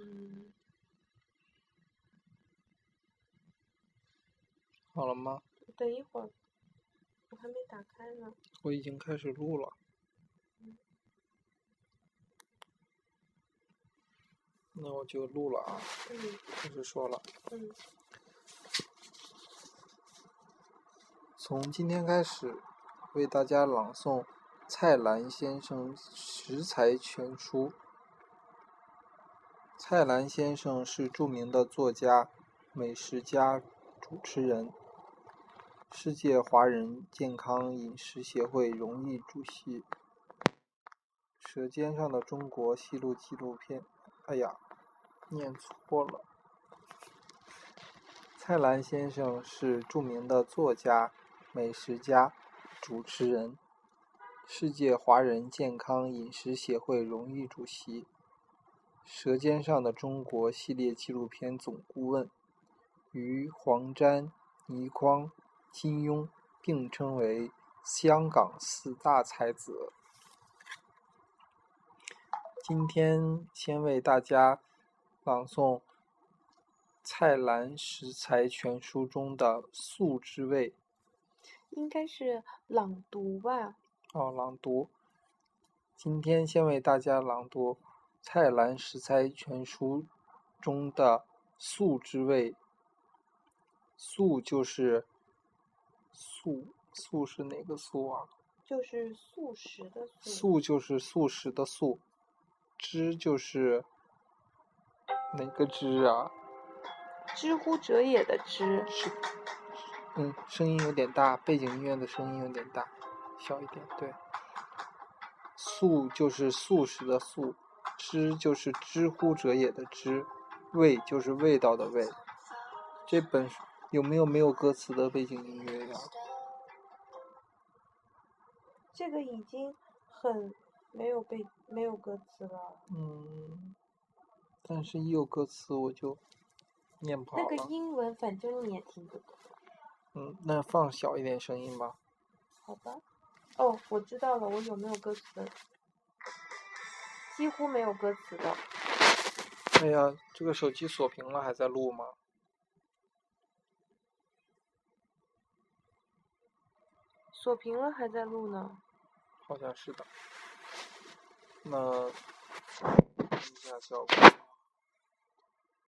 嗯，好了吗？等一会儿，我还没打开呢。我已经开始录了。嗯那我就录了啊，嗯开始说了。嗯从今天开始，为大家朗诵蔡澜先生食材全书。蔡澜先生是著名的作家、美食家、主持人，世界华人健康饮食协会荣誉主席，《舌尖上的中国》系列纪录片。哎呀，念错了。蔡澜先生是著名的作家、美食家、主持人，世界华人健康饮食协会荣誉主席，《舌尖上的中国》系列纪录片总顾问，与黄沾、倪匡、金庸并称为香港四大才子。今天先为大家朗诵蔡澜食材全书中的素之味。应该是朗读吧。哦，朗读。今天先为大家朗读《蔡澜食材全书》中的“素之味”。素就是素，素是哪个素啊？就是素食的素。素就是素食的素，知就是哪个知啊？知乎者也的知。是，嗯，声音有点大，背景音乐的声音有点大，小一点。对，素就是素食的素，知就是知乎者也的知，味就是味道的味。这本书有没有没有歌词的背景音乐呀？这个已经很没有背没有歌词了。嗯，但是一有歌词我就念不好了。那个英文反正你也听不懂。嗯，那放小一点声音吧。好吧。哦，我知道了，我有没有歌词？几乎没有歌词的。哎呀，这个手机锁屏了，还在录吗？锁屏了还在录呢。好像是的。那，看一下效果。